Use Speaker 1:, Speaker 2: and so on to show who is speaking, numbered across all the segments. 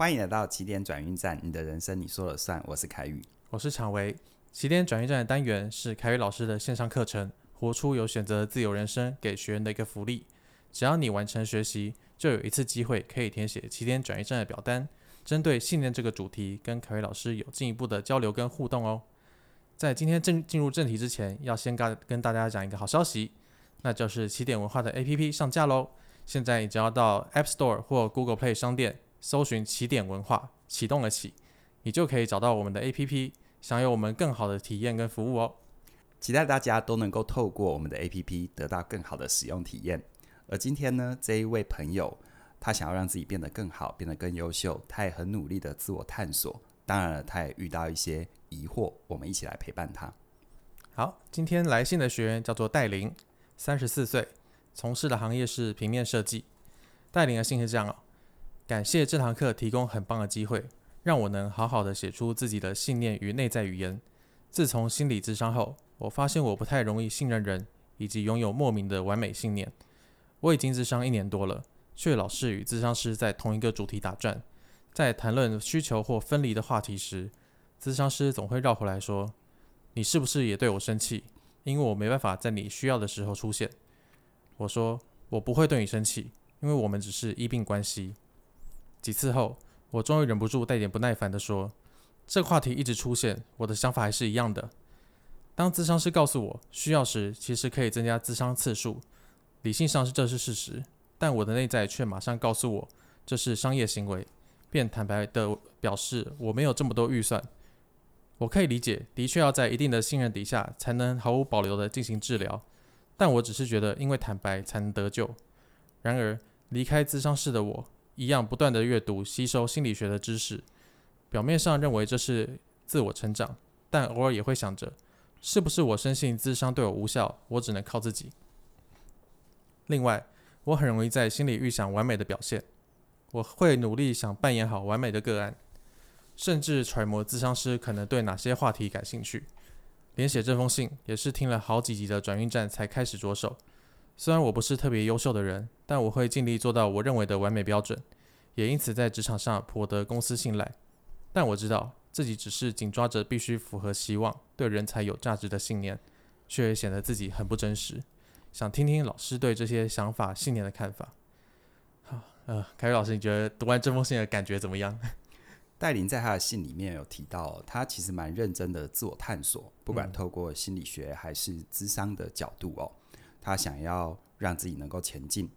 Speaker 1: 欢迎来到起点转运站，你的人生你说了算。我是凯宇，
Speaker 2: 我是常维。起点转运站的单元是凯宇老师的线上课程，活出有选择的自由人生，给学员的一个福利。只要你完成学习，就有一次机会可以填写起点转运站的表单，针对信念这个主题，跟凯宇老师有进一步的交流跟互动哦。在今天正进入正题之前，要先跟跟大家讲一个好消息，那就是起点文化的 APP 上架喽。现在你只要到 App Store 或 Google Play 商店搜寻“起点文化”，启动了起，你就可以找到我们的 APP，享有我们更好的体验跟服务哦。
Speaker 1: 期待大家都能够透过我们的 APP 得到更好的使用体验。而今天呢，这一位朋友他想要让自己变得更好，变得更优秀，他也很努力的自我探索。当然了，他也遇到一些疑惑，我们一起来陪伴他。
Speaker 2: 好，今天来信的学员叫做戴琳，三十四岁。从事的行业是平面设计。戴琳的信是这样哦，感谢这堂课提供很棒的机会，让我能好好的写出自己的信念与内在语言。自从心理咨商后，我发现我不太容易信任人，以及拥有莫名的完美信念。我已经咨商一年多了，却老是与咨商师在同一个主题打转。在谈论需求或分离的话题时，咨商师总会绕回来说：“你是不是也对我生气？因为我没办法在你需要的时候出现。”我说：“我不会对你生气，因为我们只是医病关系。”几次后，我终于忍不住带点不耐烦地说：“这个话题一直出现，我的想法还是一样的。当咨商师告诉我需要时，其实可以增加咨商次数，理性上是这是事实，但我的内在却马上告诉我这是商业行为，便坦白地表示我没有这么多预算。我可以理解，的确要在一定的信任底下，才能毫无保留地进行治疗。”但我只是觉得，因为坦白才能得救。然而，离开咨商室的我，一样不断地阅读、吸收心理学的知识。表面上认为这是自我成长，但偶尔也会想着，是不是我深信咨商对我无效，我只能靠自己。另外，我很容易在心里预想完美的表现，我会努力想扮演好完美的个案，甚至揣摩咨商师可能对哪些话题感兴趣。连写这封信也是听了好几集的转运站才开始着手。虽然我不是特别优秀的人，但我会尽力做到我认为的完美标准，也因此在职场上颇得公司信赖。但我知道自己只是紧抓着必须符合希望、对人才有价值的信念，却也显得自己很不真实。想听听老师对这些想法、信念的看法。好，呃，凯瑞老师，你觉得读完这封信的感觉怎么样？
Speaker 1: 戴琳在他的信里面有提到，他其实蛮认真的自我探索，不管透过心理学还是智商的角度哦，他想要让自己能够前进。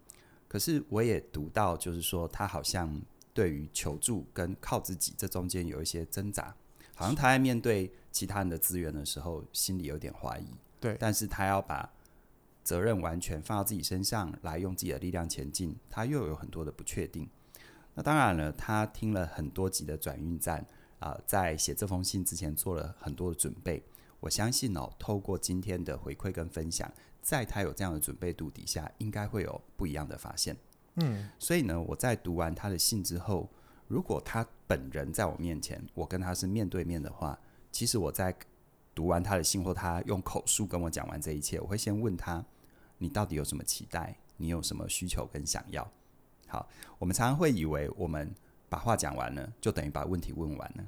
Speaker 1: 可是我也读到，就是说他好像对于求助跟靠自己这中间有一些挣扎，好像他在面对其他人的资源的时候，心里有点怀疑。
Speaker 2: 对，
Speaker 1: 但是他要把责任完全放到自己身上来，用自己的力量前进，他又有很多的不确定。那当然了，他听了很多集的转运站啊、呃，在写这封信之前做了很多的准备。我相信哦，透过今天的回馈跟分享，在他有这样的准备度底下，应该会有不一样的发现。
Speaker 2: 嗯，
Speaker 1: 所以呢，我在读完他的信之后，如果他本人在我面前，我跟他是面对面的话，其实我在读完他的信或他用口述跟我讲完这一切，我会先问他：你到底有什么期待？你有什么需求跟想要？好，我们常常会以为我们把话讲完了，就等于把问题问完了。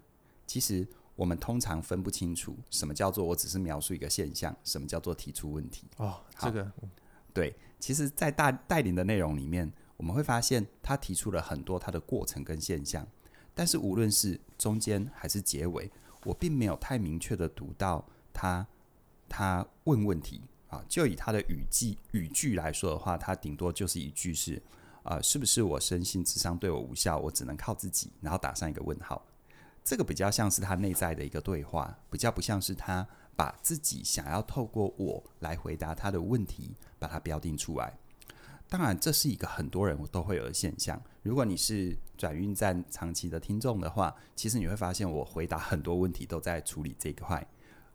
Speaker 1: 其实我们通常分不清楚什么叫做我只是描述一个现象，什么叫做提出问题。
Speaker 2: 哦，这个
Speaker 1: 对，其实，在大带领的内容里面，我们会发现他提出了很多他的过程跟现象，但是无论是中间还是结尾，我并没有太明确的读到他他问问题啊。就以他的语句语句来说的话，他顶多就是一句是。啊、呃，是不是我深信智商对我无效，我只能靠自己，然后打上一个问号？这个比较像是他内在的一个对话，比较不像是他把自己想要透过我来回答他的问题，把它标定出来。当然，这是一个很多人都会有的现象。如果你是转运站长期的听众的话，其实你会发现我回答很多问题都在处理这一块，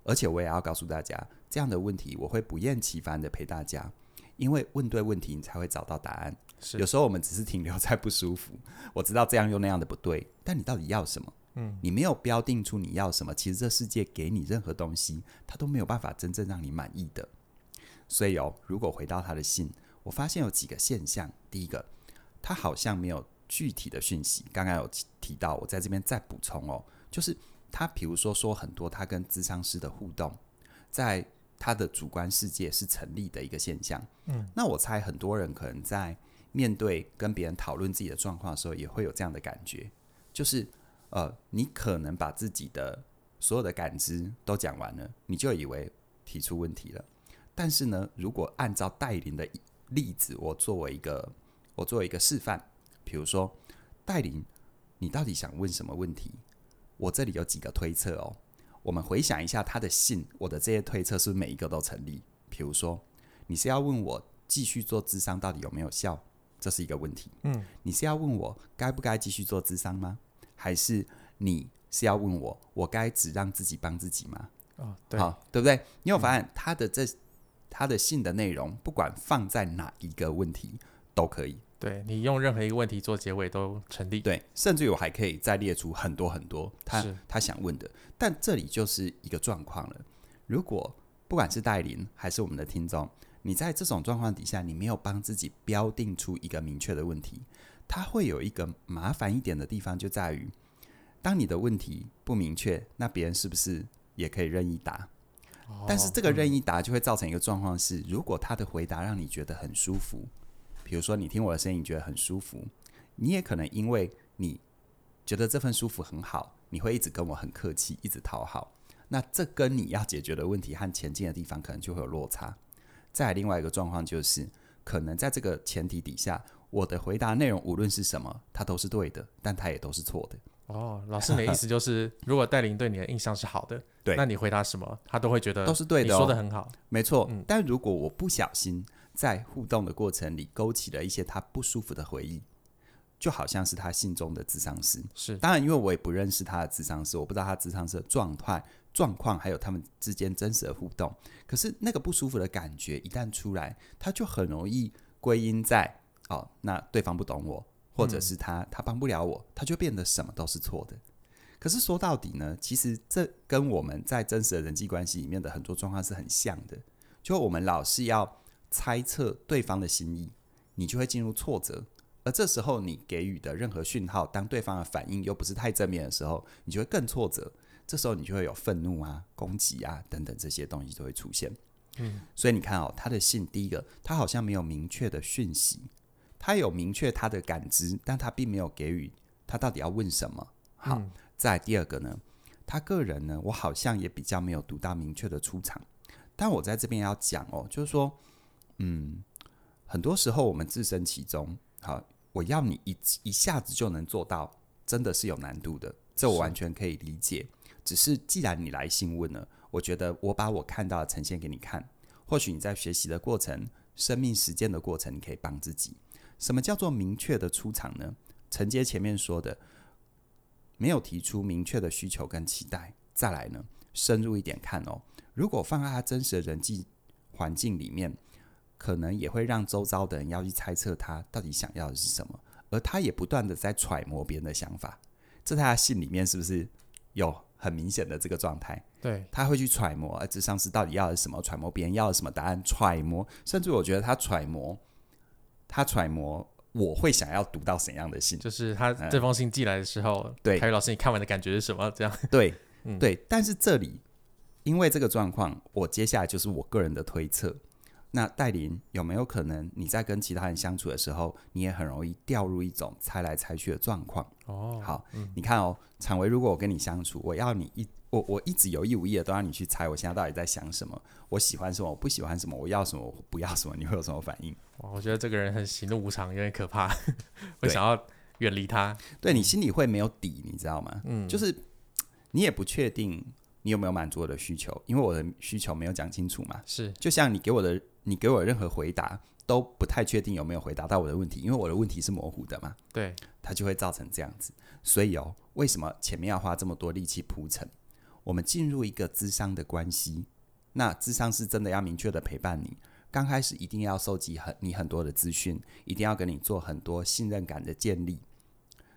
Speaker 1: 而且我也要告诉大家，这样的问题我会不厌其烦的陪大家。因为问对问题，你才会找到答案。是，有时候我们只是停留在不舒服。我知道这样又那样的不对，但你到底要什么？嗯，你没有标定出你要什么，其实这世界给你任何东西，它都没有办法真正让你满意的。所以哦，如果回到他的信，我发现有几个现象。第一个，他好像没有具体的讯息。刚刚有提到，我在这边再补充哦，就是他比如说说很多他跟咨商师的互动，在他的主观世界是成立的一个现象。嗯，那我猜很多人可能在面对跟别人讨论自己的状况的时候，也会有这样的感觉，就是呃，你可能把自己的所有的感知都讲完了，你就以为提出问题了。但是呢，如果按照戴琳的例子，我作为一个我作为一个示范，比如说戴琳，你到底想问什么问题？我这里有几个推测哦。我们回想一下他的信，我的这些推测是是每一个都成立？比如说，你是要问我继续做智商到底有没有效？这是一个问题。嗯，你是要问我该不该继续做智商吗？还是你是要问我我该只让自己帮自己吗？
Speaker 2: 哦，对，
Speaker 1: 好，对不对？你有发现他的这？他的信的内容，不管放在哪一个问题都可以。
Speaker 2: 对，你用任何一个问题做结尾都成立。
Speaker 1: 对，甚至于我还可以再列出很多很多他他想问的。但这里就是一个状况了。如果不管是戴琳还是我们的听众，你在这种状况底下，你没有帮自己标定出一个明确的问题，它会有一个麻烦一点的地方，就在于当你的问题不明确，那别人是不是也可以任意答？但是这个任意答就会造成一个状况是，如果他的回答让你觉得很舒服，比如说你听我的声音觉得很舒服，你也可能因为你觉得这份舒服很好，你会一直跟我很客气，一直讨好。那这跟你要解决的问题和前进的地方可能就会有落差。再另外一个状况就是，可能在这个前提底下，我的回答内容无论是什么，它都是对的，但它也都是错的。
Speaker 2: 哦，老师，你的意思就是，如果戴琳对你的印象是好的，
Speaker 1: 对，
Speaker 2: 那你回答什么，他都会觉得
Speaker 1: 都是对的，
Speaker 2: 说的很好，
Speaker 1: 没错。嗯，但如果我不小心在互动的过程里勾起了一些他不舒服的回忆，就好像是他心中的智商师，
Speaker 2: 是。
Speaker 1: 当然，因为我也不认识他的智商师，我不知道他智商师的状态、状况，还有他们之间真实的互动。可是那个不舒服的感觉一旦出来，他就很容易归因在哦，那对方不懂我。或者是他他帮不了我，他就变得什么都是错的。可是说到底呢，其实这跟我们在真实的人际关系里面的很多状况是很像的。就我们老是要猜测对方的心意，你就会进入挫折。而这时候你给予的任何讯号，当对方的反应又不是太正面的时候，你就会更挫折。这时候你就会有愤怒啊、攻击啊等等这些东西都会出现。嗯，所以你看哦，他的信第一个，他好像没有明确的讯息。他有明确他的感知，但他并没有给予他到底要问什么。好，嗯、再来第二个呢，他个人呢，我好像也比较没有读到明确的出场。但我在这边要讲哦，就是说，嗯，很多时候我们置身其中，好，我要你一一下子就能做到，真的是有难度的。这我完全可以理解。是，只是既然你来信问了，我觉得我把我看到的呈现给你看，或许你在学习的过程、生命实践的过程，你可以帮自己。什么叫做明确的出场呢？承接前面说的，没有提出明确的需求跟期待。再来呢，深入一点看哦。如果放在他真实的人际环境里面，可能也会让周遭的人要去猜测他到底想要的是什么，而他也不断的在揣摩别人的想法。这在他信里面是不是有很明显的这个状态？
Speaker 2: 对，
Speaker 1: 他会去揣摩，而智商师到底要的是什么？揣摩别人要的什么答案？揣摩，甚至我觉得他揣摩。他揣摩我会想要读到怎样的信，
Speaker 2: 就是他这封信寄来的时候，对、嗯，凯宇老师，你看完的感觉是什么？这样
Speaker 1: 对，嗯、对。但是这里因为这个状况，我接下来就是我个人的推测。那戴琳有没有可能你在跟其他人相处的时候，你也很容易掉入一种猜来猜去的状况？哦，好，嗯、你看哦，昶维，如果我跟你相处，我要你一我我一直有意无意的都让你去猜我现在到底在想什么，我喜欢什么，我不喜欢什么，我要什么，我不要什么，你会有什么反应？
Speaker 2: 我觉得这个人很喜怒无常，有点可怕，会想要远离他。
Speaker 1: 对，你心里会没有底，你知道吗？嗯，就是你也不确定你有没有满足我的需求，因为我的需求没有讲清楚嘛。
Speaker 2: 是，
Speaker 1: 就像你给我的。你给我任何回答都不太确定有没有回答到我的问题，因为我的问题是模糊的嘛。
Speaker 2: 对，
Speaker 1: 它就会造成这样子。所以哦，为什么前面要花这么多力气铺陈？我们进入一个智商的关系，那智商是真的要明确的陪伴你。刚开始一定要收集很你很多的资讯，一定要跟你做很多信任感的建立。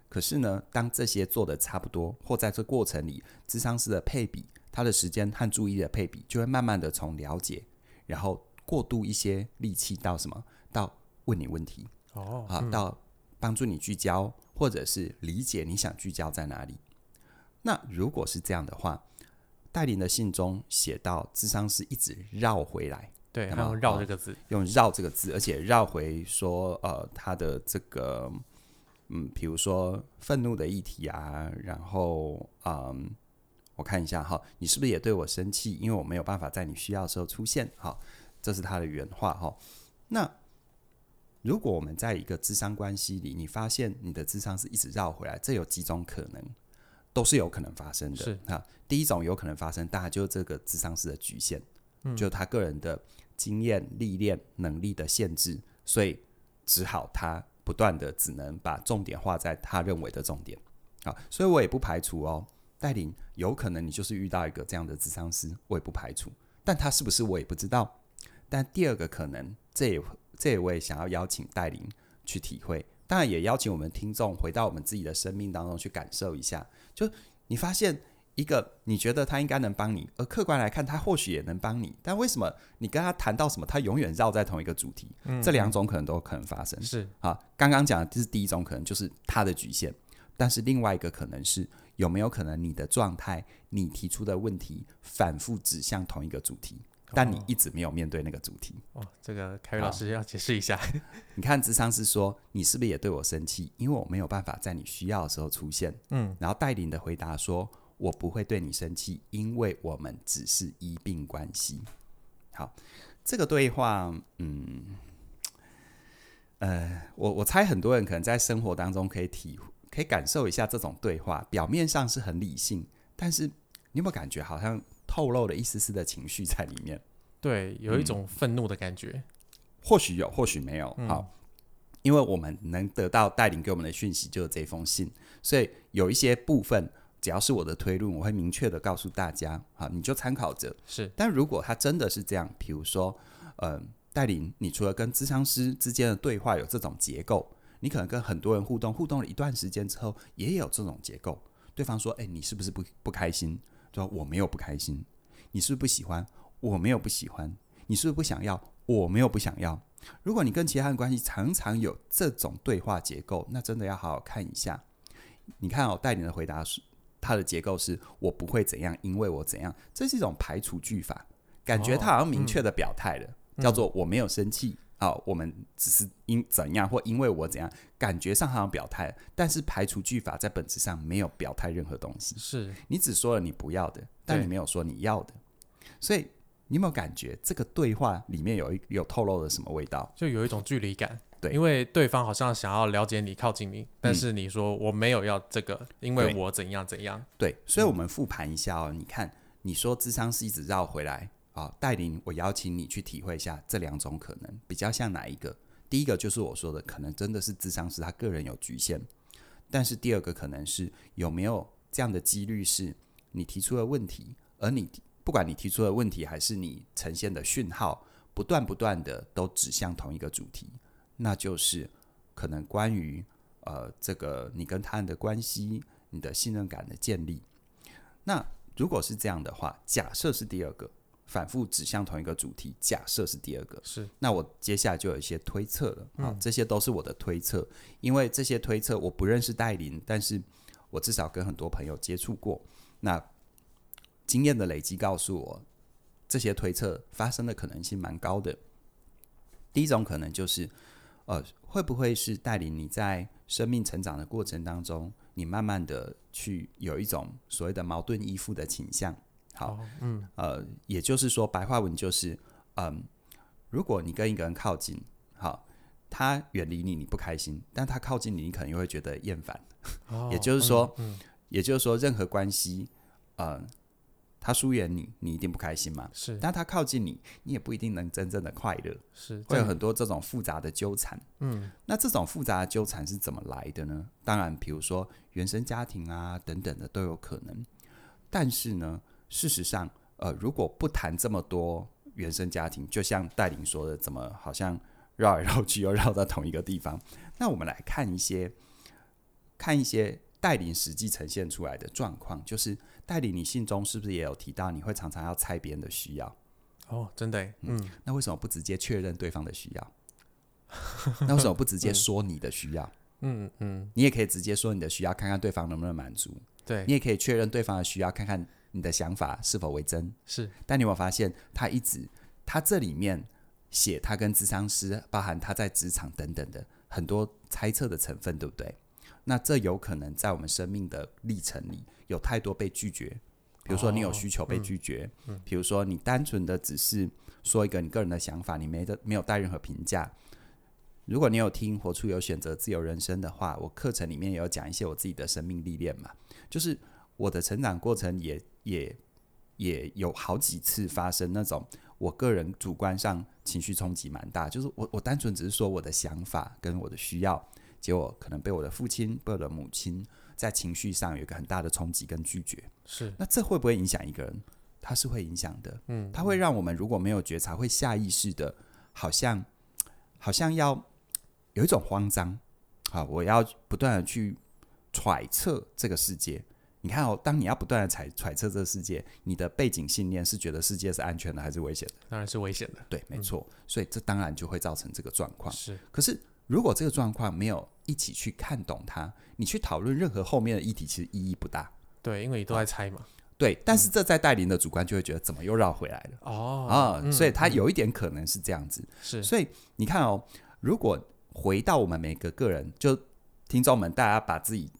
Speaker 1: 可是呢，当这些做的差不多，或在这过程里，智商师的配比，他的时间和注意的配比，就会慢慢的从了解，然后。过渡一些力气到什么？到问你问题哦，啊，到帮助你聚焦，或者是理解你想聚焦在哪里。那如果是这样的话，带领的信中写到，智商师一直绕回来，
Speaker 2: 对，然后绕这个字，哦、
Speaker 1: 用绕这个字，而且绕回说，呃，他的这个，嗯，比如说愤怒的议题啊，然后，嗯，我看一下哈，你是不是也对我生气？因为我没有办法在你需要的时候出现，好，这是他的原话哈。那如果我们在一个智商关系里，你发现你的智商是一直绕回来，这有几种可能？都是有可能发生的。是啊，第一种有可能发生，大概就是这个智商师的局限，嗯，就他个人的经验、历练、能力的限制，所以只好他不断的只能把重点画在他认为的重点。啊，所以我也不排除哦，带领有可能你就是遇到一个这样的咨商师，我也不排除，但他是不是我也不知道。但第二个可能，这也这也我也想要邀请带领去体会。当然，也邀请我们听众回到我们自己的生命当中去感受一下。就你发现一个你觉得他应该能帮你，而客观来看他或许也能帮你，但为什么你跟他谈到什么，他永远绕在同一个主题？嗯，这两种可能都可能发生。是啊，刚刚讲的这是第一种可能，就是他的局限。但是另外一个可能是有没有可能你的状态，你提出的问题反复指向同一个主题？但你一直没有面对那个主题
Speaker 2: 哦。这个凯瑞老师要解释一下。
Speaker 1: 你看，智商是说，你是不是也对我生气？因为我没有办法在你需要的时候出现。嗯，然后带领的回答说，我不会对你生气，因为我们只是医病关系。好，这个对话，嗯，呃，我我猜很多人可能在生活当中可以体可以感受一下这种对话，表面上是很理性，但是你有没有感觉好像？透露了一丝丝的情绪在里面，
Speaker 2: 对，有一种愤怒的感觉，
Speaker 1: 嗯、或许有，或许没有。好、嗯，因为我们能得到带领给我们的讯息就是这封信，所以有一些部分，只要是我的推论，我会明确的告诉大家，好，你就参考着。是，但如果他真的是这样，比如说，嗯、呃，带领你除了跟咨商师之间的对话有这种结构，你可能跟很多人互动，互动了一段时间之后，也有这种结构。对方说：“哎，你是不是不不开心？”说我没有不开心，你是不是不喜欢？我没有不喜欢，你是不是不想要？我没有不想要。如果你跟其他人关系常常有这种对话结构，那真的要好好看一下。你看哦，带领的回答是他的结构是我不会怎样，因为我怎样，这是一种排除句法，感觉他好像明确的表态了，哦嗯、叫做我没有生气。啊，我们只是因怎样或因为我怎样，感觉上好像表态，但是排除句法在本质上没有表态任何东西。是你只说了你不要的，但你没有说你要的，所以你有没有感觉这个对话里面有一有透露了什么味道？
Speaker 2: 就有一种距离感。对，因为对方好像想要了解你、靠近你，但是你说我没有要这个，因为我怎样怎
Speaker 1: 样。对，所以我们复盘一下哦。你看，你说智商是一直绕回来。啊，带领我邀请你去体会一下这两种可能，比较像哪一个？第一个就是我说的，可能真的是智商是他个人有局限，但是第二个可能是有没有这样的几率，是你提出的问题，而你不管你提出的问题还是你呈现的讯号，不断不断的都指向同一个主题，那就是可能关于呃这个你跟他人的关系，你的信任感的建立。那如果是这样的话，假设是第二个。反复指向同一个主题，假设是第二个，是那我接下来就有一些推测了啊，嗯、这些都是我的推测，因为这些推测我不认识戴琳，但是我至少跟很多朋友接触过，那经验的累积告诉我，这些推测发生的可能性蛮高的。第一种可能就是，呃，会不会是带领你在生命成长的过程当中，你慢慢的去有一种所谓的矛盾依附的倾向。好，嗯，呃，也就是说，白话文就是，嗯，如果你跟一个人靠近，好，他远离你，你不开心；但他靠近你，你可能又会觉得厌烦。哦、也就是说，嗯嗯、也就是说，任何关系，嗯，他疏远你，你一定不开心嘛？是。但他靠近你，你也不一定能真正的快乐。是。会有很多这种复杂的纠缠。嗯。那这种复杂的纠缠是怎么来的呢？当然，比如说原生家庭啊等等的都有可能。但是呢？事实上，呃，如果不谈这么多原生家庭，就像戴琳说的，怎么好像绕来绕去又绕到同一个地方？那我们来看一些，看一些带领实际呈现出来的状况，就是带领你信中是不是也有提到，你会常常要猜别人的需要？
Speaker 2: 哦，真的，嗯，嗯，
Speaker 1: 那为什么不直接确认对方的需要？那为什么不直接说你的需要？
Speaker 2: 嗯嗯，
Speaker 1: 你也可以直接说你的需要，看看对方能不能满足。
Speaker 2: 对，
Speaker 1: 你也可以确认对方的需要，看看你的想法是否为真。
Speaker 2: 是，
Speaker 1: 但你有没有发现，他一直他这里面写他跟智商师，包含他在职场等等的很多猜测的成分，对不对？那这有可能在我们生命的历程里有太多被拒绝，比如说你有需求被拒绝，哦嗯。嗯、比如说你单纯的只是说一个你个人的想法，你没的没有带任何评价。如果你有听《活出有选择自由人生》的话，我课程里面也有讲一些我自己的生命历练嘛，就是我的成长过程也也也有好几次发生那种我个人主观上情绪冲击蛮大，就是我我单纯只是说我的想法跟我的需要，结果可能被我的父亲、被我的母亲 在情绪上有一个很大的冲击跟拒绝。
Speaker 2: 是，
Speaker 1: 那这会不会影响一个人？它是会影响的，嗯，它会让我们如果没有觉察，会下意识的，好像好像要。有一种慌张，好，我要不断的去揣测这个世界。你看哦，当你要不断的揣揣测这个世界，你的背景信念是觉得世界是安全的还是危险的？
Speaker 2: 当然是危险的。
Speaker 1: 对，没错。嗯。所以这当然就会造成这个状况。
Speaker 2: 是。
Speaker 1: 可是如果这个状况没有一起去看懂它，你去讨论任何后面的议题，其实意义不大。
Speaker 2: 对，因为你都在猜嘛。
Speaker 1: 对，但是这在带领的主观就会觉得怎么又绕回来了？哦啊，嗯，所以他有一点可能是这样子。
Speaker 2: 是。
Speaker 1: 所以你看哦，如果回到我们每个个人，就听众们，大家把自己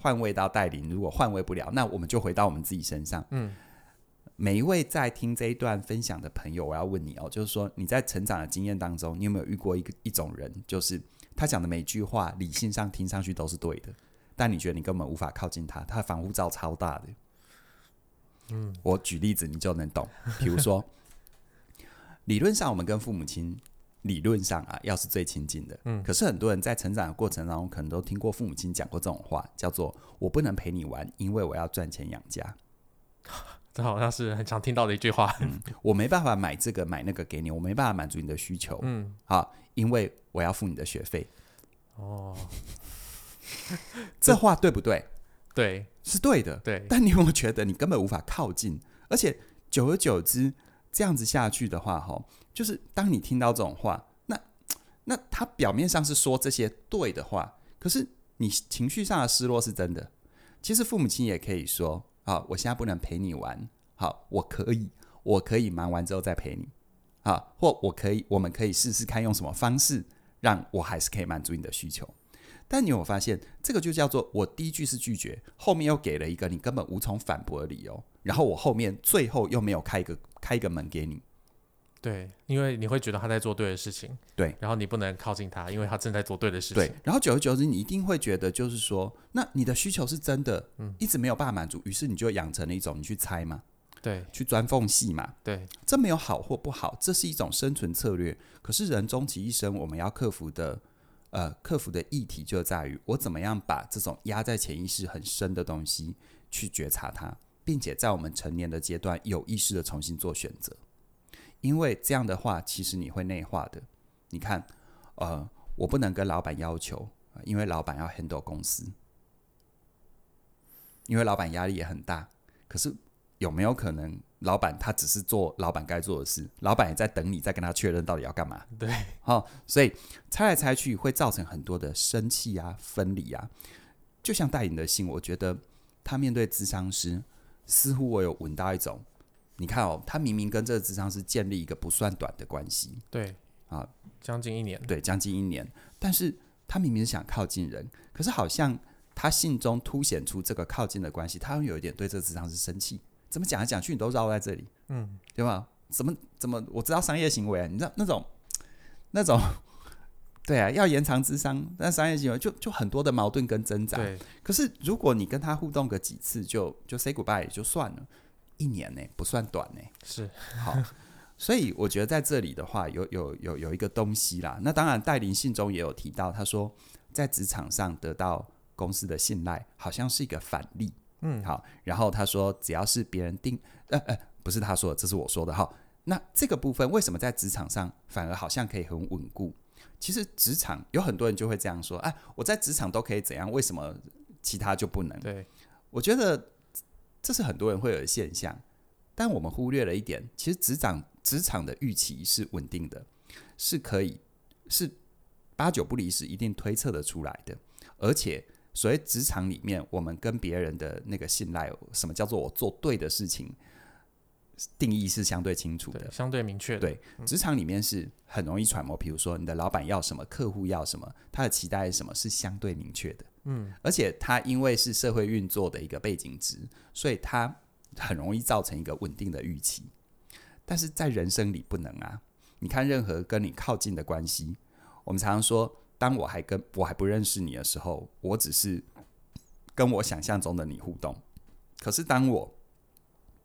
Speaker 1: 换位到带领。如果换位不了，那我们就回到我们自己身上。嗯，每一位在听这一段分享的朋友，我要问你哦，就是说你在成长的经验当中，你有没有遇过一个一种人，就是他讲的每句话，理性上听上去都是对的，但你觉得你根本无法靠近他，他的防护罩超大的。嗯，我举例子你就能懂。比如说，理论上我们跟父母亲。理论上啊，要是最亲近的，嗯，可是很多人在成长的过程当中，可能都听过父母亲讲过这种话，叫做“我不能陪你玩，因为我要赚钱养家”。
Speaker 2: 这好像是很常听到的一句话。
Speaker 1: 嗯，我没办法买这个买那个给你，我没办法满足你的需求，嗯，好，因为我要付你的学费。哦，这话对不对？
Speaker 2: 对，
Speaker 1: 是对的。
Speaker 2: 对，
Speaker 1: 但你有没有觉得你根本无法靠近？而且久而久之，这样子下去的话，哈。就是当你听到这种话，那那他表面上是说这些对的话，可是你情绪上的失落是真的。其实父母亲也可以说：“好，我现在不能陪你玩，好，我可以，我可以忙完之后再陪你，好，或我可以，我们可以试试看用什么方式让我还是可以满足你的需求。”但你有发现，这个就叫做我第一句是拒绝，后面又给了一个你根本无从反驳的理由，然后我后面最后又没有开一个开一个门给你。
Speaker 2: 对，因为你会觉得他在做对的事情，
Speaker 1: 对，
Speaker 2: 然后你不能靠近他，因为他正在做对的事情。
Speaker 1: 对，然后久而久之，你一定会觉得，就是说，那你的需求是真的，嗯，一直没有办法满足，于是你就养成了一种你去猜嘛，
Speaker 2: 对，
Speaker 1: 去钻缝隙嘛，
Speaker 2: 对，
Speaker 1: 这没有好或不好，这是一种生存策略。可是人终其一生，我们要克服的，呃，克服的议题就在于我怎么样把这种压在潜意识很深的东西去觉察它，并且在我们成年的阶段有意识的重新做选择。因为这样的话，其实你会内化的。你看，呃，我不能跟老板要求，因为老板要 handle 公司，因为老板压力也很大。可是有没有可能，老板他只是做老板该做的事，老板也在等你，再跟他确认到底要干嘛？
Speaker 2: 对，
Speaker 1: 好，所以猜来猜去会造成很多的生气啊、分离啊。就像戴颖的信，我觉得他面对智商师，似乎我有闻到一种。你看哦，他明明跟这个智商师建立一个不算短的关系，
Speaker 2: 对啊，将近一年，
Speaker 1: 对，将近一年。但是他明明是想靠近人，可是好像他信中凸显出这个靠近的关系，他有一点对这个智商是生气。怎么讲来讲去，你都绕在这里，嗯，对吧？怎么怎么？我知道商业行为啊，你知道那种那种，对啊，要延长智商，但商业行为就就很多的矛盾跟挣扎。
Speaker 2: 对，
Speaker 1: 可是如果你跟他互动个几次就，就就 say goodbye 也就算了。一年呢，不算短呢。
Speaker 2: 是
Speaker 1: 好，所以我觉得在这里的话，有有有有一个东西啦。那当然，戴林信中也有提到，他说在职场上得到公司的信赖，好像是一个反例。嗯，好。然后他说，只要是别人定，呃呃，不是他说的，这是我说的。哈，那这个部分为什么在职场上反而好像可以很稳固？其实职场有很多人就会这样说：哎，我在职场都可以怎样？为什么其他就不能？
Speaker 2: 对，
Speaker 1: 我觉得。这是很多人会有的现象，但我们忽略了一点，其实职场职场的预期是稳定的，是可以是八九不离十，一定推测得出来的。而且，所谓职场里面，我们跟别人的那个信赖，什么叫做我做对的事情？定义是相对清楚的，
Speaker 2: 相对明确的。
Speaker 1: 对，职场里面是很容易揣摩。比如说，你的老板要什么，客户要什么，他的期待是什么，是相对明确的。嗯，而且他因为是社会运作的一个背景值，所以他很容易造成一个稳定的预期。但是在人生里不能啊！你看，任何跟你靠近的关系，我们常常说，当我还跟我还不认识你的时候，我只是跟我想象中的你互动。可是当我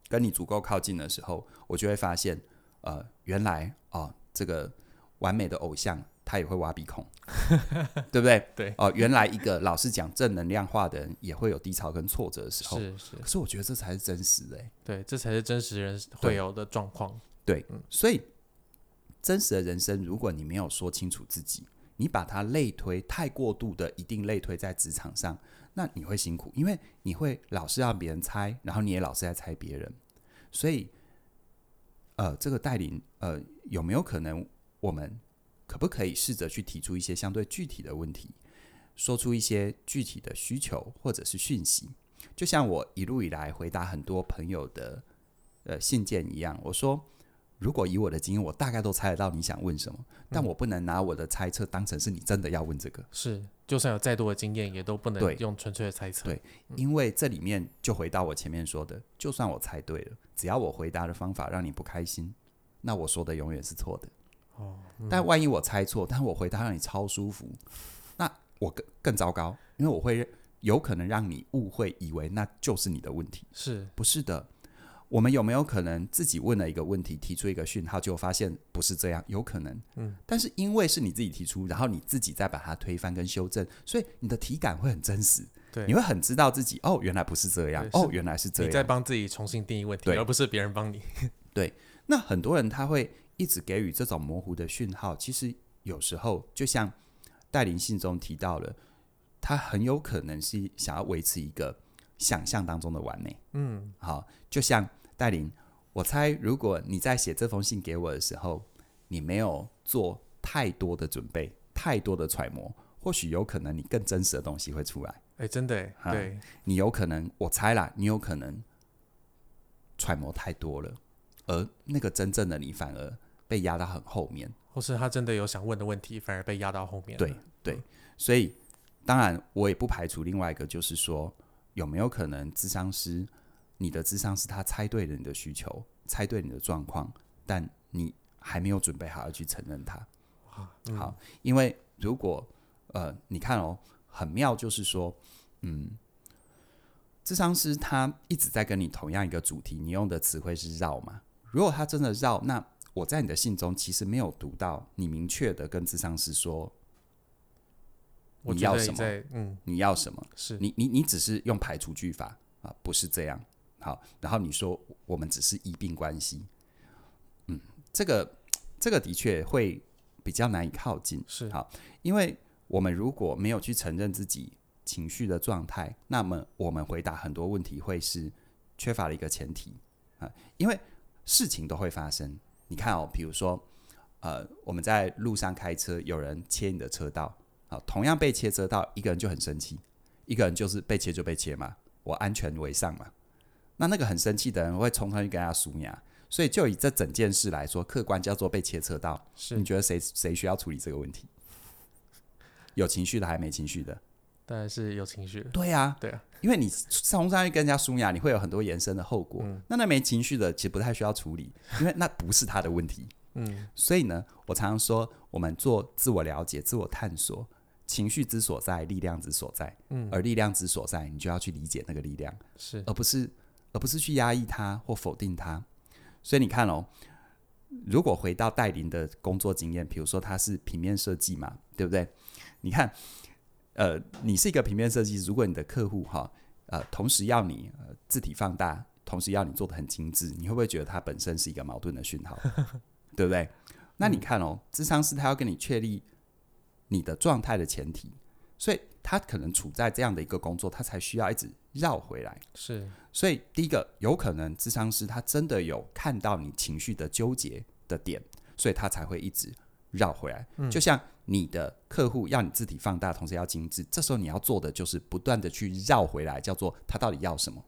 Speaker 1: 跟你足够靠近的时候，我就会发现，呃，原来哦，这个完美的偶像他也会挖鼻孔，对不对？
Speaker 2: 对
Speaker 1: 哦，原来一个老是讲正能量话的人也会有低潮跟挫折的时候，
Speaker 2: 是是。
Speaker 1: 可是我觉得这才是真实的，
Speaker 2: 对，这才是真实人会有的状况。
Speaker 1: 对，嗯，所以真实的人生，如果你没有说清楚自己，你把它类推太过度的，一定类推在职场上，那你会辛苦，因为你会老是让别人猜，然后你也老是在猜别人。所以，呃，这个带领，呃，有没有可能，我们可不可以试着去提出一些相对具体的问题，说出一些具体的需求或者是讯息？就像我一路以来回答很多朋友的呃信件一样，我说。如果以我的经验，我大概都猜得到你想问什么，但我不能拿我的猜测当成是你真的要问这个。
Speaker 2: 是，就算有再多的经验，也都不能用纯粹的猜测。
Speaker 1: 对，因为这里面就回到我前面说的，就算我猜对了，只要我回答的方法让你不开心，那我说的永远是错的。哦，但万一我猜错，但我回答让你超舒服，那我更更糟糕，因为我会有可能让你误会，以为那就是你的问题，
Speaker 2: 是
Speaker 1: 不是的？我们有没有可能自己问了一个问题，提出一个讯号，就发现不是这样？有可能，嗯。但是因为是你自己提出，然后你自己再把它推翻跟修正，所以你的体感会很真实。
Speaker 2: 对，
Speaker 1: 你会很知道自己哦，原来不是这样，哦，原来是这样。
Speaker 2: 你在帮自己重新定义问题，而不是别人帮你。
Speaker 1: 对。那很多人他会一直给予这种模糊的讯号，其实有时候就像戴林信中提到了，他很有可能是想要维持一个想象当中的完美。嗯，好，就像。带领，我猜，如果你在写这封信给我的时候，你没有做太多的准备、太多的揣摩，或许有可能你更真实的东西会出来。
Speaker 2: 哎、欸，真的，对、嗯，
Speaker 1: 你有可能，我猜啦，你有可能揣摩太多了，而那个真正的你反而被压到很后面，
Speaker 2: 或是他真的有想问的问题，反而被压到后面。
Speaker 1: 对对，所以当然我也不排除另外一个，就是说有没有可能智商师。你的智商是他猜对了你的需求，猜对你的状况，但你还没有准备好要去承认它。嗯、好，因为如果呃，你看哦，很妙，就是说，嗯，智商师他一直在跟你同样一个主题，你用的词汇是绕嘛？如果他真的绕，那我在你的信中其实没有读到你明确的跟智商师说你要什么，嗯，你要什么？
Speaker 2: 是
Speaker 1: 你你你只是用排除句法啊，不是这样。好，然后你说我们只是医病关系，嗯，这个这个的确会比较难以靠近，
Speaker 2: 是
Speaker 1: 好，因为我们如果没有去承认自己情绪的状态，那么我们回答很多问题会是缺乏了一个前提啊，因为事情都会发生。你看哦，比如说呃，我们在路上开车，有人切你的车道，好，同样被切车道，一个人就很生气，一个人就是被切就被切嘛，我安全为上嘛。那那个很生气的人会冲上去跟他数牙，所以就以这整件事来说，客观叫做被切扯到。
Speaker 2: 是
Speaker 1: 你觉得谁谁需要处理这个问题？有情绪的还没情绪的？
Speaker 2: 当然是有情绪的。
Speaker 1: 对呀，
Speaker 2: 对啊，
Speaker 1: 因为你冲上去跟人家数牙，你会有很多延伸的后果。嗯、那那没情绪的其实不太需要处理，因为那不是他的问题。嗯，所以呢，我常常说，我们做自我了解、自我探索，情绪之所在，力量之所在。嗯，而力量之所在，你就要去理解那个力量，
Speaker 2: 是
Speaker 1: 而不是。而不是去压抑它或否定它，所以你看哦，如果回到戴琳的工作经验，比如说他是平面设计嘛，对不对？你看，呃，你是一个平面设计，如果你的客户哈，呃，同时要你字体放大，同时要你做的很精致，你会不会觉得它本身是一个矛盾的讯号？对不对？那你看哦，智商师他要跟你确立你的状态的前提，所以他可能处在这样的一个工作，他才需要一直绕回来。
Speaker 2: 是。
Speaker 1: 所以，第一个有可能，智商师他真的有看到你情绪的纠结的点，所以他才会一直绕回来。嗯、就像你的客户要你字体放大，同时要精致，这时候你要做的就是不断的去绕回来，叫做他到底要什么？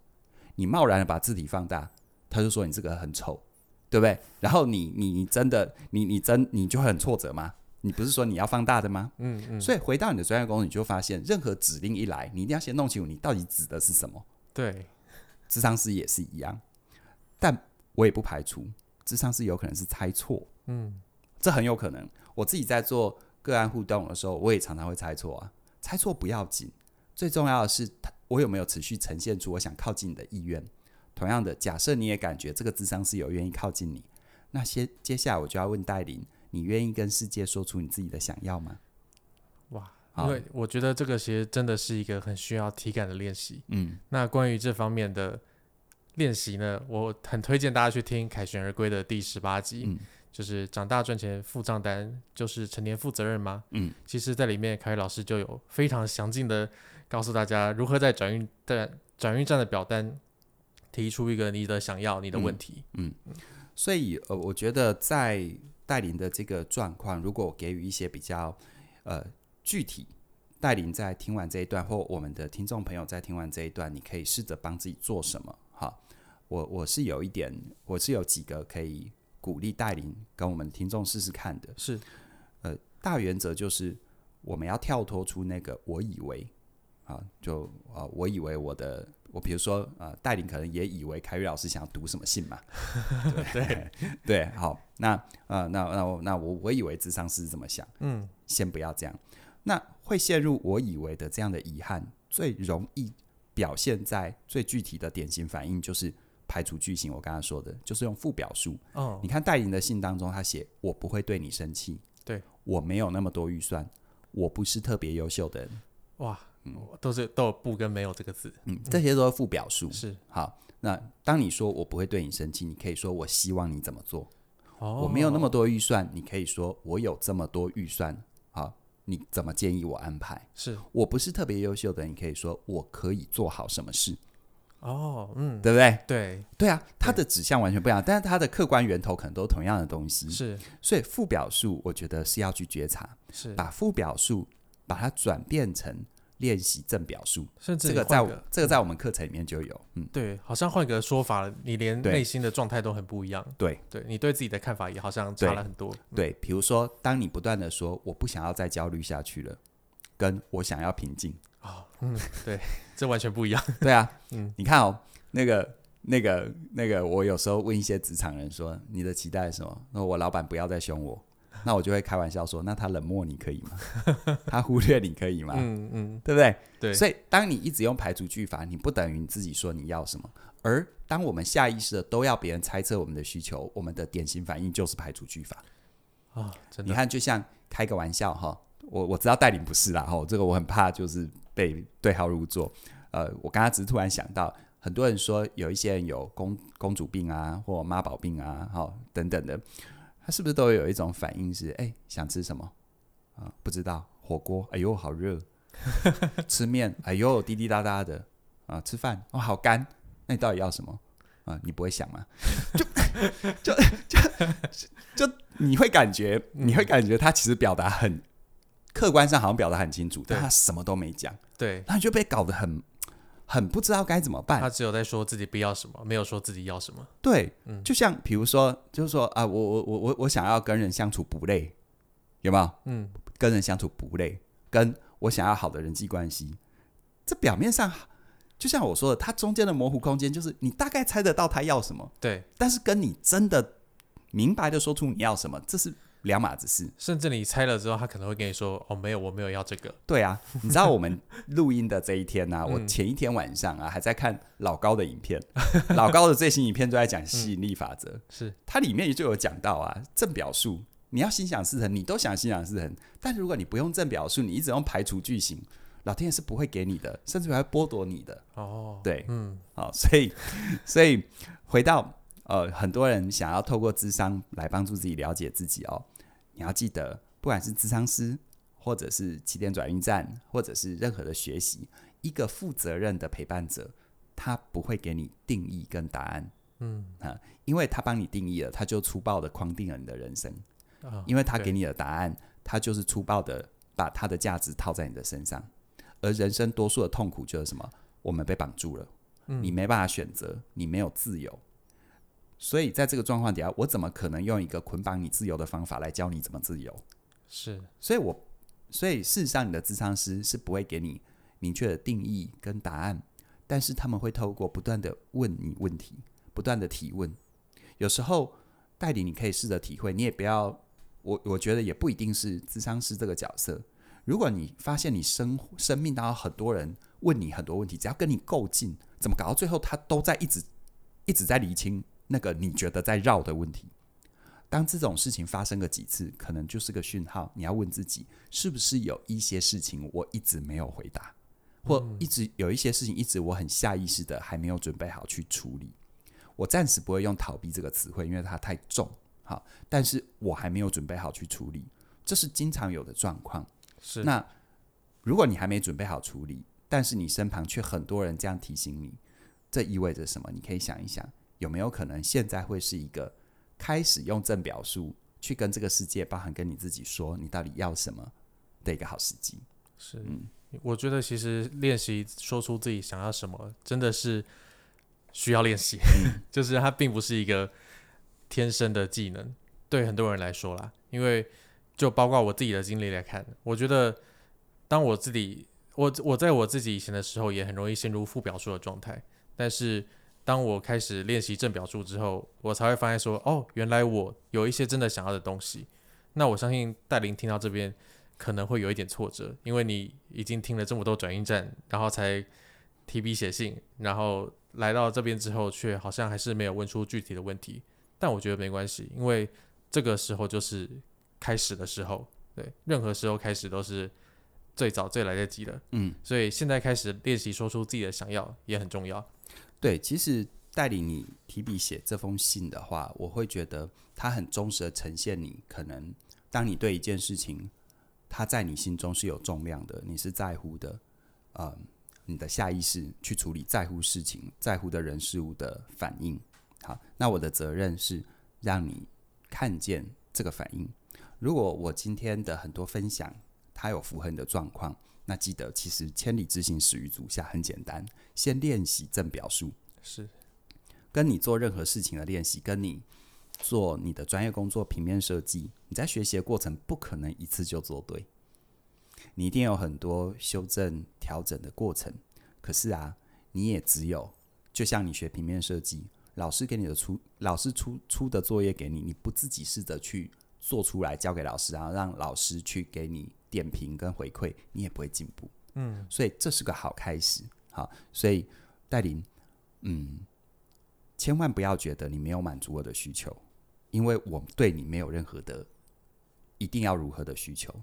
Speaker 1: 你贸然的把字体放大，他就说你这个很丑，对不对？然后你你你真的你你真你就会很挫折吗？你不是说你要放大的吗？嗯嗯。所以回到你的专业工作，你就发现，任何指令一来，你一定要先弄清楚你到底指的是什么。
Speaker 2: 对，智
Speaker 1: 商师也是一样，但我也不排除智商师有可能是猜错。嗯，这很有可能。我自己在做个案互动的时候，我也常常会猜错啊。猜错不要紧，最重要的是我有没有持续呈现出我想靠近你的意愿。同样的，假设你也感觉这个智商师有愿意靠近你，那些接下来我就要问戴琳：你愿意跟世界说出你自己的想要吗？
Speaker 2: 哇，因为我觉得这个其实真的是一个很需要体感的练习。嗯，那关于这方面的练习呢，我很推荐大家去听《凯旋而归》的第十八集。嗯就是长大赚钱付账单，就是成年负责任吗？嗯，其实，在里面，凯宇老师就有非常详尽的告诉大家，如何在转运站转运站的表单提出一个你的想要、你的问题。
Speaker 1: 嗯，嗯，所以呃，我觉得在带领的这个状况，如果我给予一些比较呃具体，带领在听完这一段，或我们的听众朋友在听完这一段，你可以试着帮自己做什么？哈，我我是有一点，我是有几个可以。鼓励带领跟我们听众试试看的
Speaker 2: 是，
Speaker 1: 呃，大原则就是我们要跳脱出那个我以为啊，就啊，我以为我的我比如说呃，带领可能也以为凯瑞老师想要读什么信嘛，对对，对，好，那呃，那那我那我我以为智商师这么想，嗯，先不要这样，那会陷入我以为的这样的遗憾，最容易表现在最具体的典型反应就是。排除句型，我刚刚说的就是用副表述。哦，你看戴琳的信当中，他写：“我不会对你生气。”
Speaker 2: 对，
Speaker 1: 我没有那么多预算，我不是特别优秀的人。
Speaker 2: 哇，嗯，都是都有不跟没有这个字。
Speaker 1: 嗯，这些都是副表述。
Speaker 2: 是
Speaker 1: 好，那当你说我不会对你生气，你可以说我希望你怎么做。哦，我没有那么多预算，你可以说我有这么多预算。好，你怎么建议我安排？
Speaker 2: 是
Speaker 1: 我不是特别优秀的，你可以说我可以做好什么事。
Speaker 2: 哦，嗯，
Speaker 1: 对不对？
Speaker 2: 对，
Speaker 1: 对啊，它的指向完全不一样，但是它的客观源头可能都同样的东西。
Speaker 2: 是，
Speaker 1: 所以副表述，我觉得是要去觉察，
Speaker 2: 是
Speaker 1: 把副表述把它转变成练习正表述，
Speaker 2: 甚至
Speaker 1: 这个在我这个在我们课程里面就有。嗯，
Speaker 2: 对，好像换个说法，你连内心的状态都很不一样。
Speaker 1: 对，
Speaker 2: 对你对自己的看法也好像差了很多。
Speaker 1: 对，比如说，当你不断的说我不想要再焦虑下去了，跟我想要平静
Speaker 2: 啊，嗯，对，这完全不一样。
Speaker 1: 对啊，嗯，你看哦。那个、那个、那个，我有时候问一些职场人说：“你的期待是什么？”那我老板不要再凶我，那我就会开玩笑说：“那他冷漠你可以吗？他忽略你可以吗？嗯嗯，对不对？
Speaker 2: 对。
Speaker 1: 所以，当你一直用排除句法，你不等于你自己说你要什么。而当我们下意识的都要别人猜测我们的需求，我们的典型反应就是排除句法
Speaker 2: 啊！真的，
Speaker 1: 你看，就像开个玩笑哈，我我知道带领不是啦哈，这个我很怕就是被对号入座。呃，我刚刚只是突然想到。很多人说有一些人有公公主病啊，或妈宝病啊，好等等的，他是不是都有一种反应是，哎，想吃什么啊？不知道火锅，哎呦好热；吃面，哎呦滴滴答答的啊；吃饭，哦好干。那你到底要什么啊？你不会想吗？就就就就你会感觉，你会感觉他其实表达很客观上好像表达很清楚，但他什么都没讲，
Speaker 2: 对，
Speaker 1: 那你就被搞得很。很不知道该怎么办。
Speaker 2: 他只有在说自己不要什么，没有说自己要什么。
Speaker 1: 对，嗯，就像比如说，就是说啊，我我我我我想要跟人相处不累，有没有？嗯，跟人相处不累，跟我想要好的人际关系，这表面上就像我说的，它中间的模糊空间就是你大概猜得到他要什么，
Speaker 2: 对，但
Speaker 1: 是跟你真的明白的说出你要什么，这是。两码子事，
Speaker 2: 甚至你猜了之后，他可能会跟你说：“哦，没有，我没有要这个。”
Speaker 1: 对啊，你知道我们录音的这一天呢、啊，我前一天晚上啊还在看老高的影片，老高的最新影片就在讲吸引力法则，
Speaker 2: 嗯、是。
Speaker 1: 它里面就有讲到啊，正表述你要心想事成，你都想心想事成，但如果你不用正表述，你一直用排除句型，老天爷是不会给你的，甚至还会剥夺你的。
Speaker 2: 哦，
Speaker 1: 对，嗯，好，所以，所以回到呃，很多人想要透过智商来帮助自己了解自己哦。你要记得，不管是智商师，或者是起点转运站，或者是任何的学习，一个负责任的陪伴者，他不会给你定义跟答案，嗯啊，因为他帮你定义了，他就粗暴的框定了你的人生，哦、因为他给你的答案，他就是粗暴的把他的价值套在你的身上，而人生多数的痛苦就是什么？我们被绑住了，
Speaker 2: 嗯，
Speaker 1: 你没办法选择，你没有自由。所以在这个状况底下，我怎么可能用一个捆绑你自由的方法来教你怎么自由？
Speaker 2: 是，
Speaker 1: 所以我，所以事实上，你的智商师是不会给你明确的定义跟答案，但是他们会透过不断的问你问题，不断的提问。有时候代理你可以试着体会，你也不要，我我觉得也不一定是智商师这个角色。如果你发现你生生命当中很多人问你很多问题，只要跟你够近，怎么搞到最后他都在一直一直在厘清那个你觉得在绕的问题。当这种事情发生个几次，可能就是个讯号，你要问自己，是不是有一些事情我一直没有回答，或一直有一些事情一直我很下意识的还没有准备好去处理。我暂时不会用逃避这个词汇，因为它太重。好，但是我还没有准备好去处理，这是经常有的状况。
Speaker 2: 是，
Speaker 1: 那如果你还没准备好处理，但是你身旁却很多人这样提醒你，这意味着什么？你可以想一想，有没有可能现在会是一个开始用正表述去跟这个世界，包含跟你自己说，你到底要什么的一个好时机？
Speaker 2: 是，嗯，我觉得其实练习说出自己想要什么，真的是。需要练习，就是它并不是一个天生的技能，对很多人来说啦。因为就包括我自己的经历来看，我觉得当我自己，我我在我自己以前的时候，也很容易陷入负表述的状态。但是当我开始练习正表述之后，我才会发现说，哦，原来我有一些真的想要的东西。那我相信戴琳听到这边可能会有一点挫折，因为你已经听了这么多转运站，然后才提笔写信，然后。来到这边之后，却好像还是没有问出具体的问题，但我觉得没关系，因为这个时候就是开始的时候，对，任何时候开始都是最早最来得及的，
Speaker 1: 嗯，
Speaker 2: 所以现在开始练习说出自己的想要也很重要。
Speaker 1: 对，其实带领你提笔写这封信的话，我会觉得它很忠实的呈现你可能当你对一件事情，它在你心中是有重量的，你是在乎的，嗯。你的下意识去处理在乎事情、在乎的人事物的反应。好，那我的责任是让你看见这个反应。如果我今天的很多分享，它有符合你的状况，那记得其实千里之行始于足下，很简单，先练习正表述。
Speaker 2: 是，
Speaker 1: 跟你做任何事情的练习，跟你做你的专业工作、平面设计，你在学习的过程不可能一次就做对。你一定有很多修正、调整的过程，可是啊，你也只有，就像你学平面设计，老师给你的出，老师出出的作业给你，你不自己试着去做出来交给老师，然后让老师去给你点评跟回馈，你也不会进步。
Speaker 2: 嗯，
Speaker 1: 所以这是个好开始。好，所以戴琳，嗯，千万不要觉得你没有满足我的需求，因为我对你没有任何的一定要如何的需求。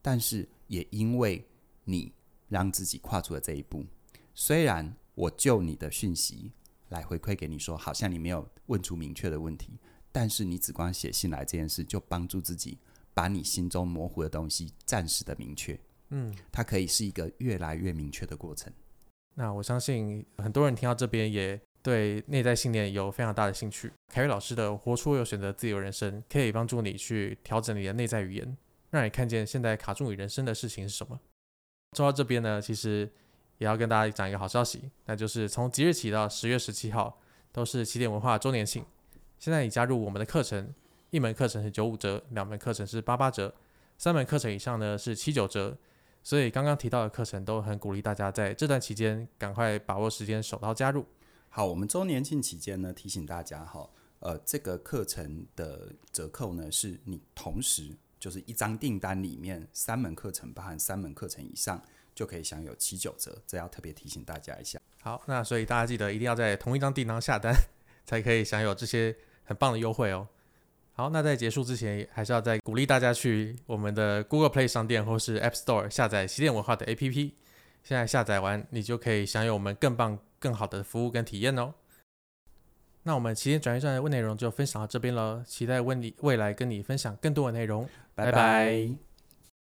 Speaker 1: 但是也因为你让自己跨出了这一步，虽然我就你的讯息来回馈给你说，好像你没有问出明确的问题，但是你只光写信来这件事，就帮助自己把你心中模糊的东西暂时的明确。
Speaker 2: 嗯，
Speaker 1: 它可以是一个越来越明确的过程。
Speaker 2: 那我相信很多人听到这边也对内在信念有非常大的兴趣。凯瑞老师的《活出有选择自由人生》可以帮助你去调整你的内在语言。让你看见现在卡住你人生的事情是什么。说到这边呢，其实也要跟大家讲一个好消息，那就是从即日起到十月十七号都是起点文化周年庆。现在你加入我们的课程，一门课程是九五折，两门课程是八八折，三门课程以上呢是七九折。所以刚刚提到的课程都很鼓励大家在这段期间赶快把握时间手刀加入。
Speaker 1: 好，我们周年庆期间呢，提醒大家哈，呃，这个课程的折扣呢是你同时。就是一张订单里面三门课程，包含三门课程以上，就可以享有七九折，这要特别提醒大家一下。
Speaker 2: 好，那所以大家记得一定要在同一张订单下单，才可以享有这些很棒的优惠哦。好，那在结束之前，还是要再鼓励大家去我们的 Google Play 商店或是 App Store 下载起点文化的 APP。现在下载完，你就可以享有我们更棒、更好的服务跟体验哦。那我们起点转运站的内容就分享到这边了，期待问你未来跟你分享更多的内容。拜拜。